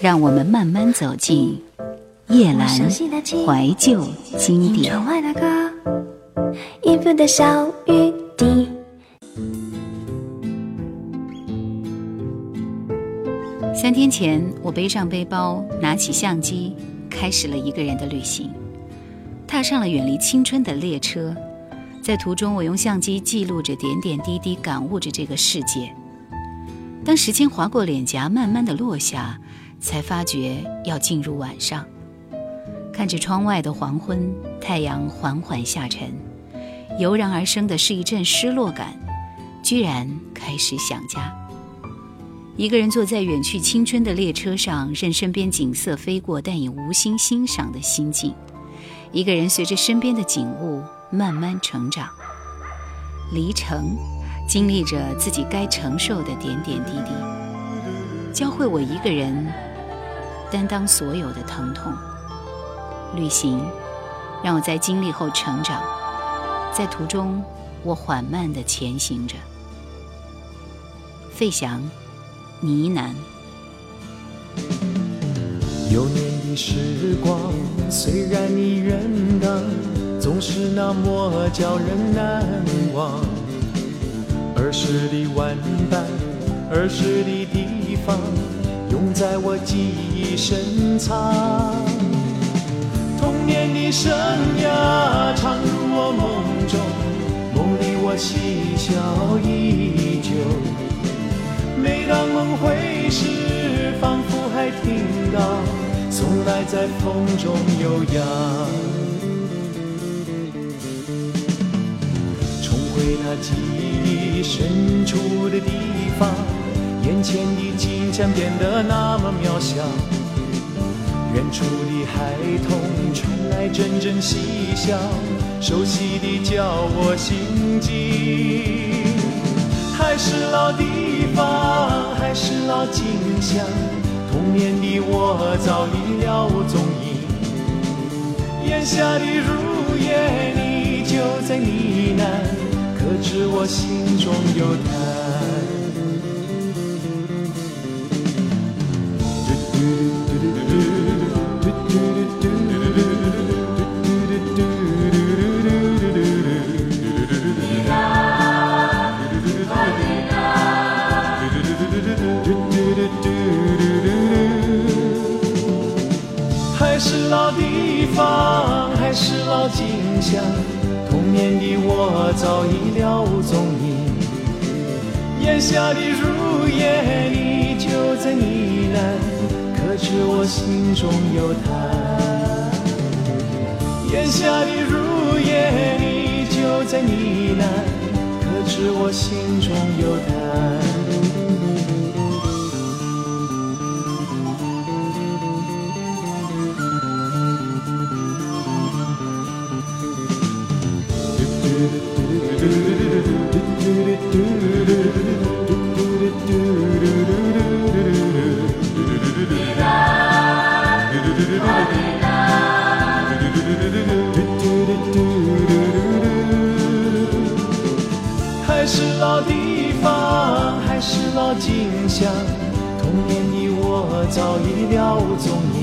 让我们慢慢走进夜阑怀旧经典。三天前，我背上背包，拿起相机，开始了一个人的旅行，踏上了远离青春的列车。在途中，我用相机记录着点点滴滴，感悟着这个世界。当时间划过脸颊，慢慢的落下，才发觉要进入晚上。看着窗外的黄昏，太阳缓缓下沉，油然而生的是一阵失落感，居然开始想家。一个人坐在远去青春的列车上，任身边景色飞过，但已无心欣赏的心境。一个人随着身边的景物。慢慢成长，离城，经历着自己该承受的点点滴滴，教会我一个人担当所有的疼痛。旅行，让我在经历后成长，在途中，我缓慢地前行着。费翔，呢喃。幼年的时光，虽然已远荡。总是那么叫人难忘。儿时的玩伴，儿时的地方，永在我记忆深藏。童年的生涯，常入我梦中，梦里我嬉笑依旧。每当梦回时，仿佛还听到从来在风中悠扬。重回那记忆深处的地方，眼前的景象变得那么渺小。远处的孩童传来阵阵嬉笑，熟悉的叫我心惊。还是老地方，还是老景象，童年的我早已了无踪影。眼下的如烟，你就在呢喃。可知我心中有他。还是老地方，还是老景象。年的我早已了无踪影，眼下的如烟依旧在呢喃，可知我心中有他。眼下的如烟依旧在呢喃，可知我心中有他。老景象，童年的我早已了无踪影。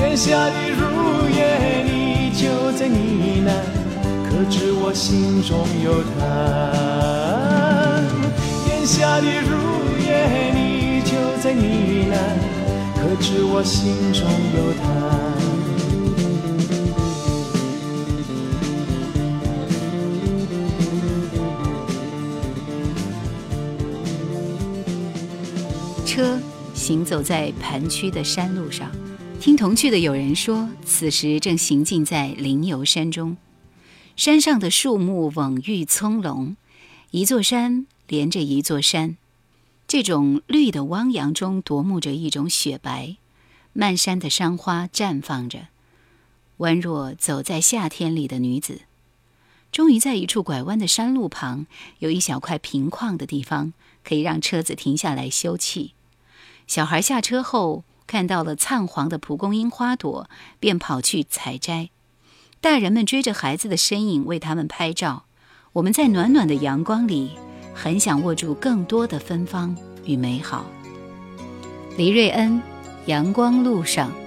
眼下的如烟你就在呢喃，可知我心中有他。眼下的如烟你就在呢喃，可知我心中有他。行走在盘曲的山路上，听同去的有人说，此时正行进在灵游山中。山上的树木蓊郁葱茏，一座山连着一座山，这种绿的汪洋中夺目着一种雪白。漫山的山花绽放着，宛若走在夏天里的女子。终于在一处拐弯的山路旁，有一小块平旷的地方，可以让车子停下来休憩。小孩下车后看到了灿黄的蒲公英花朵便跑去采摘。大人们追着孩子的身影为他们拍照。我们在暖暖的阳光里很想握住更多的芬芳与美好。黎瑞恩阳光路上。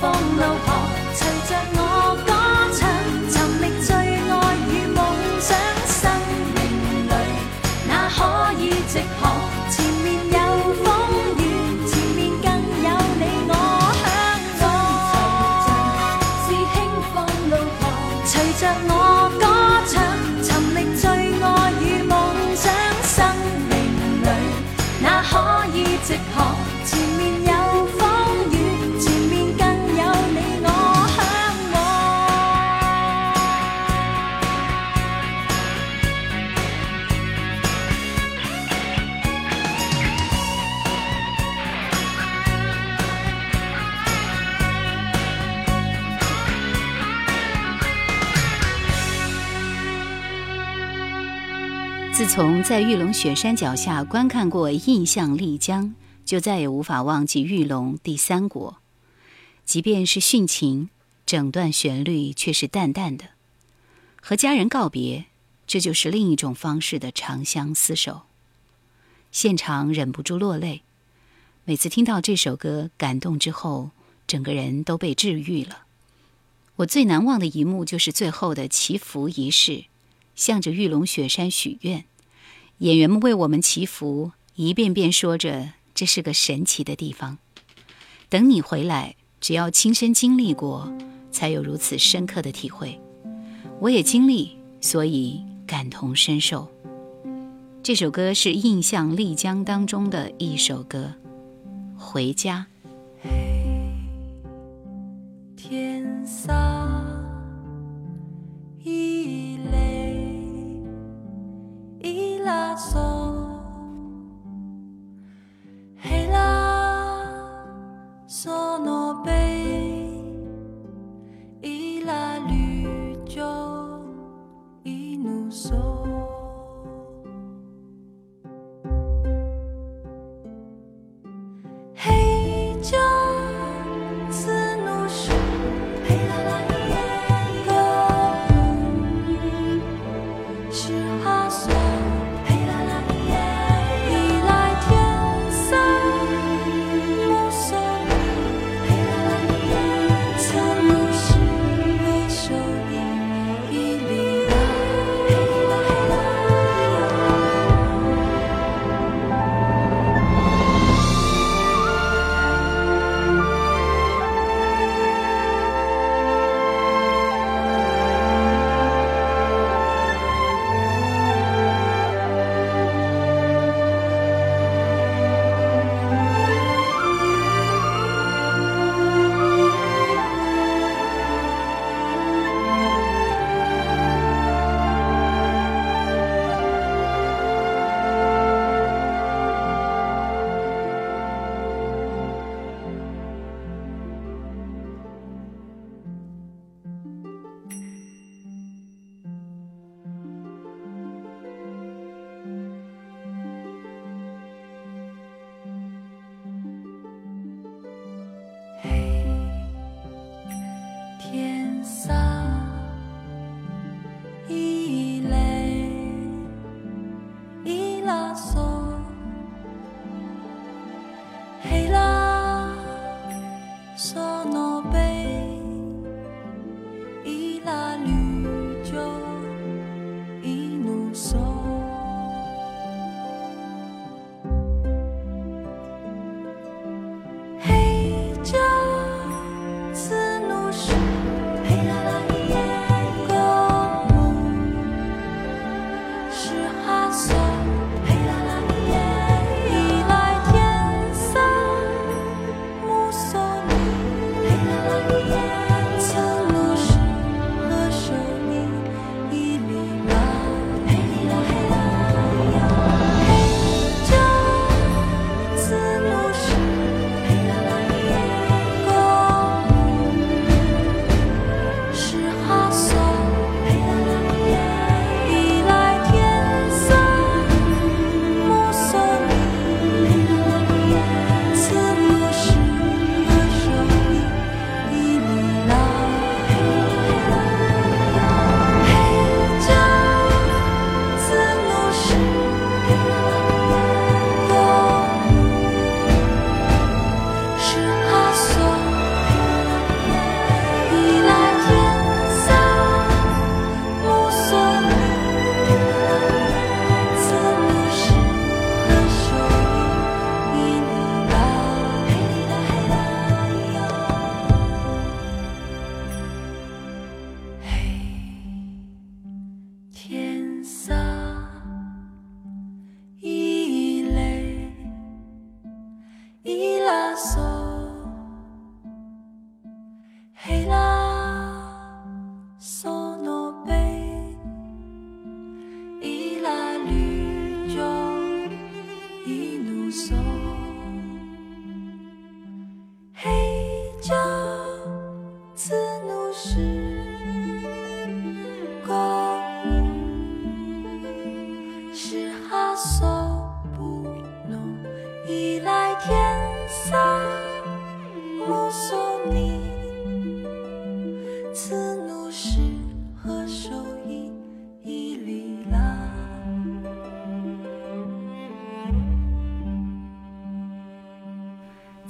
风路旁，随着我。在玉龙雪山脚下观看过印象丽江就再也无法忘记玉龙第三国。即便是殉情整段旋律却是淡淡的。和家人告别这就是另一种方式的长相厮守。现场忍不住落泪每次听到这首歌感动之后整个人都被治愈了。我最难忘的一幕就是最后的祈福仪式向着玉龙雪山许愿演员们为我们祈福，一遍遍说着这是个神奇的地方。等你回来，只要亲身经历过，才有如此深刻的体会。我也经历，所以感同身受。这首歌是《印象丽江》当中的一首歌，《回家》。天色已。so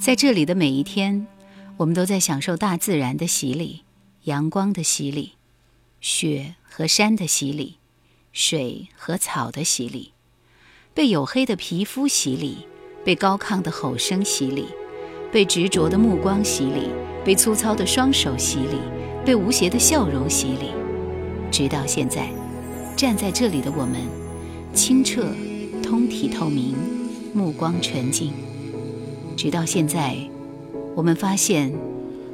在这里的每一天我们都在享受大自然的洗礼阳光的洗礼雪和山的洗礼水和草的洗礼被黝黑的皮肤洗礼被高亢的吼声洗礼被执着的目光洗礼被粗糙的双手洗礼被无邪的笑容洗礼。直到现在站在这里的我们清澈通体透明目光纯净。直到现在，我们发现，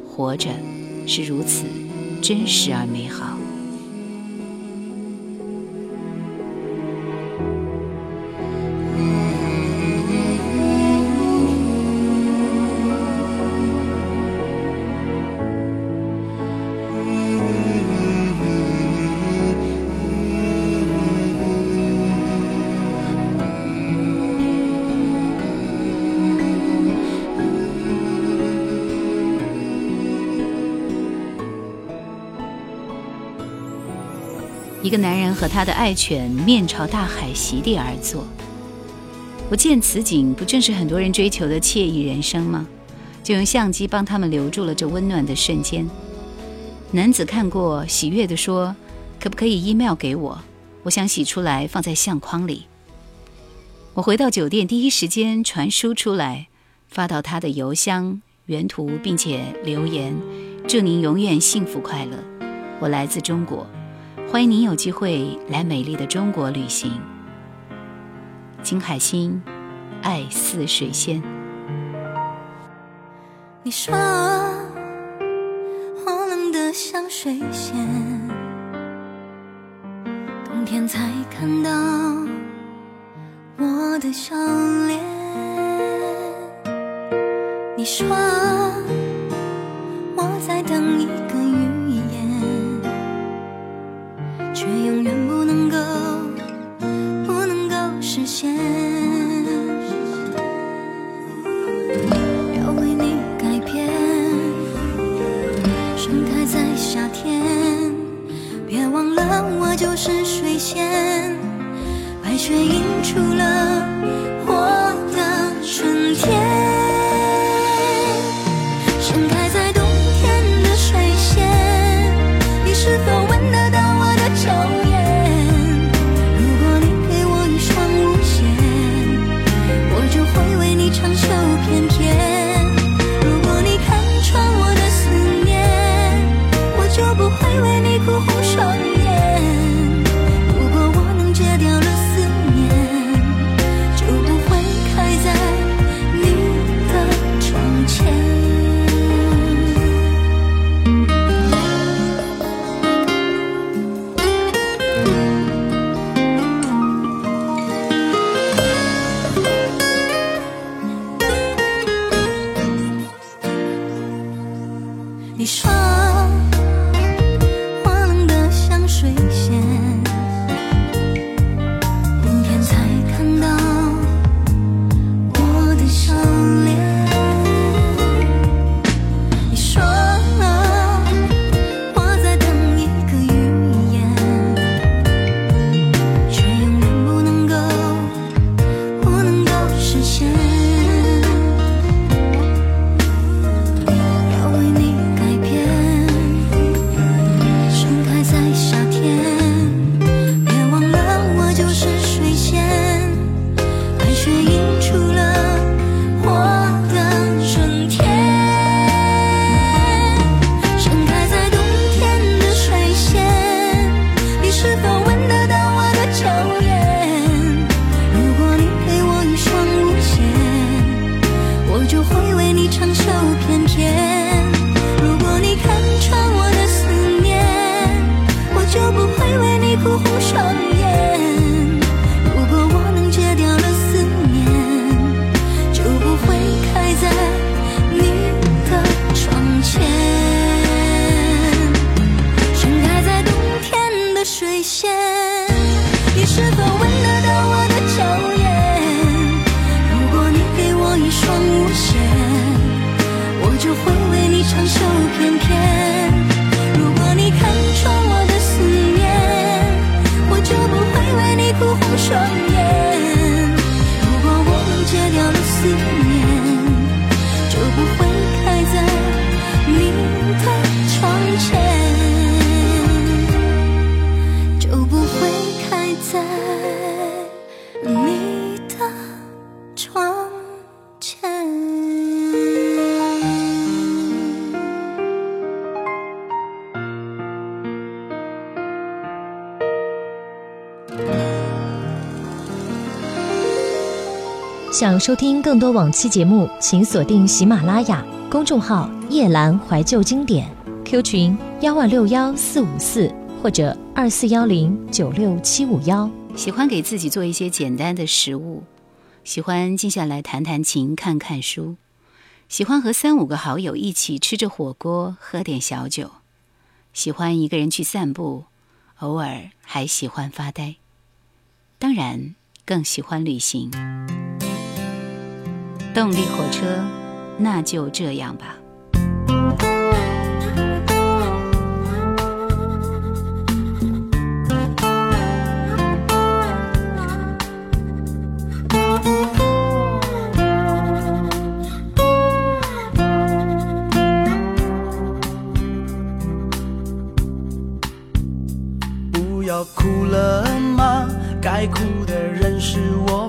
活着是如此真实而美好。一个男人和他的爱犬面朝大海席地而坐。我见此景，不正是很多人追求的惬意人生吗？就用相机帮他们留住了这温暖的瞬间。男子看过，喜悦地说：“可不可以 email 给我？我想洗出来放在相框里。”我回到酒店，第一时间传输出来，发到他的邮箱原图，并且留言：“祝您永远幸福快乐。我来自中国。”欢迎您有机会来美丽的中国旅行。金海心，爱似水仙。你说我冷得像水仙，冬天才看到我的笑脸。你说我在等一个月。却永远不能够，不能够实现。要为你改变，盛开在夏天。别忘了，我就是水仙，白雪想收听更多往期节目，请锁定喜马拉雅公众号“夜阑怀旧经典 ”，Q 群幺二六幺四五四或者二四幺零九六七五幺。喜欢给自己做一些简单的食物，喜欢静下来弹弹琴、看看书，喜欢和三五个好友一起吃着火锅、喝点小酒，喜欢一个人去散步，偶尔还喜欢发呆，当然更喜欢旅行。动力火车，那就这样吧。不要哭了吗？该哭的人是我？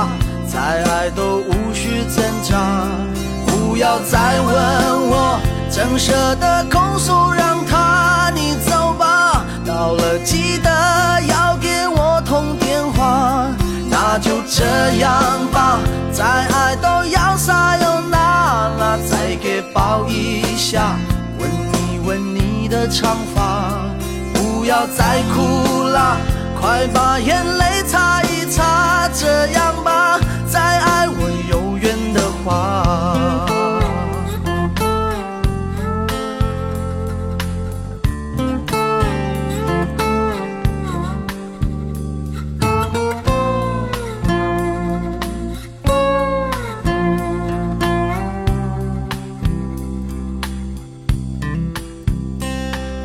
我，真舍得控诉，让他你走吧。到了记得要给我通电话。那就这样吧，再爱都要撒又那拉，再给抱一下，吻一吻你的长发。不要再哭了，快把眼泪擦一擦。这样吧，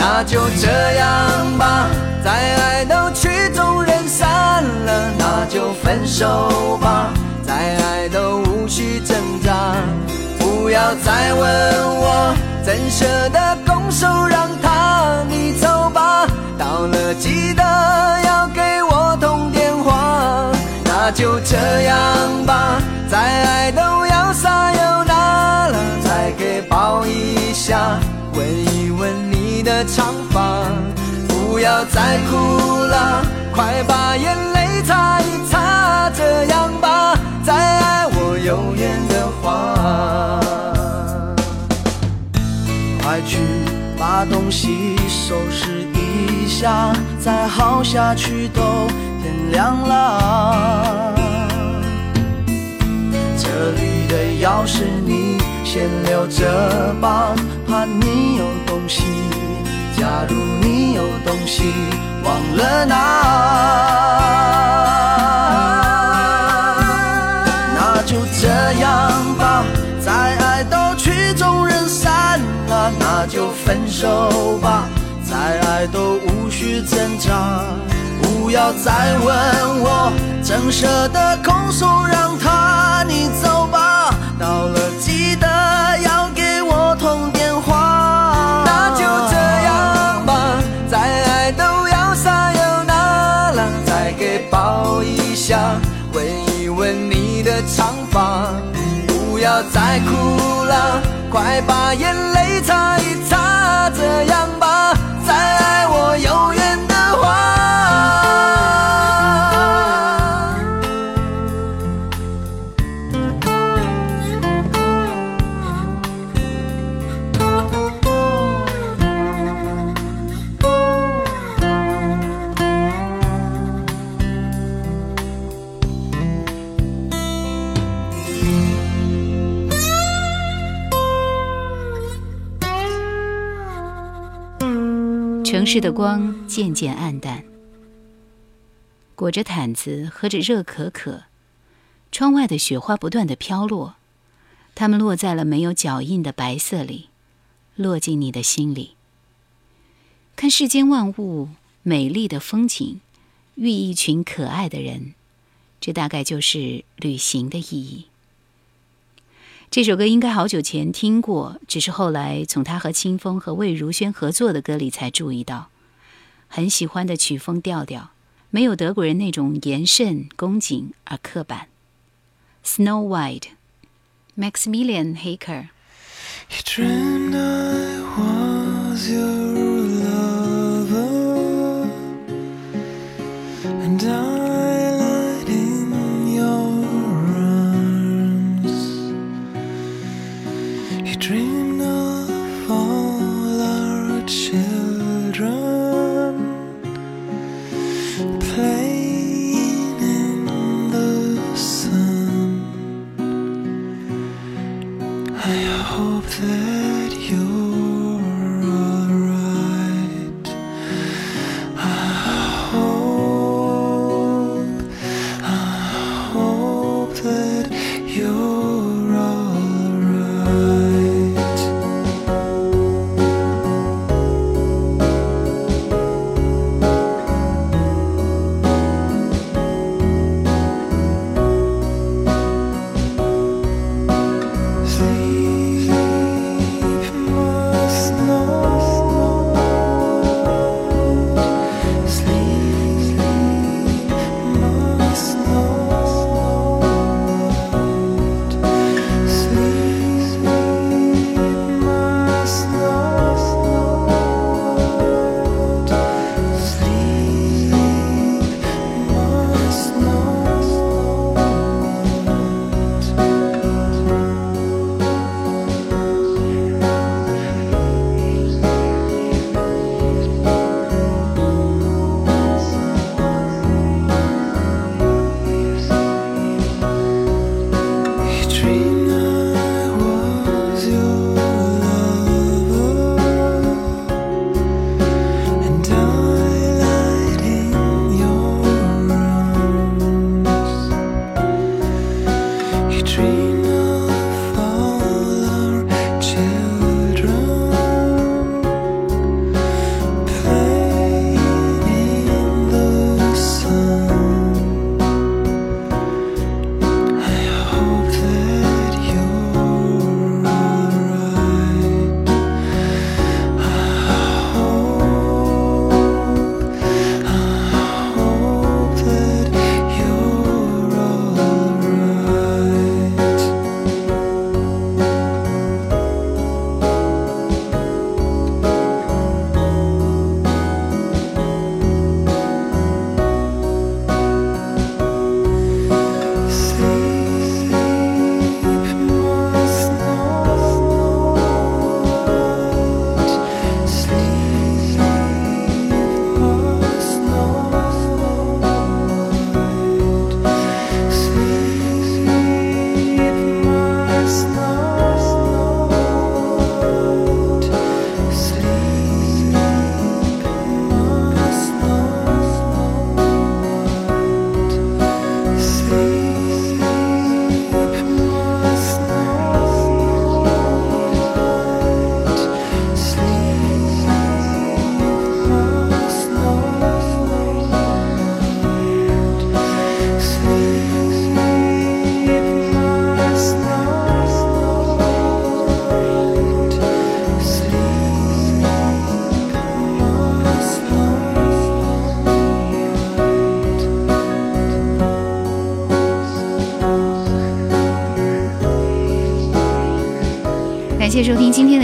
那就这样吧，再爱都曲终人散了，那就分手吧，再爱都无需挣扎。不要再问我，怎舍得拱手让他你走吧。到了记得要给我通电话。那就这样吧，再爱都要撒又那拉，再给抱一下，吻一的长发。不要再哭了，快把眼泪擦一擦。这样吧，再爱我有缘的话，快去把东西收拾一下，再耗下去都天亮了。这里的钥匙你先留着吧，怕你有东西。假如你有东西忘了拿，那就这样吧，再爱都曲终人散了，那就分手吧，再爱都无需挣扎。不要再问我，怎舍得拱手，让他你走吧。到了记快把市的光渐渐暗淡，裹着毯子，喝着热可可。窗外的雪花不断的飘落，它们落在了没有脚印的白色里，落进你的心里。看世间万物，美丽的风景，遇一群可爱的人，这大概就是旅行的意义。这首歌应该好久前听过，只是后来从他和清风和魏如萱合作的歌里才注意到。很喜欢的曲风调调，没有德国人那种严慎恭谨而刻板。Snow White, Maximilian Haker. play.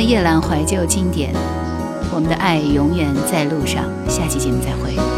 夜阑怀旧经典，我们的爱永远在路上。下期节目再会。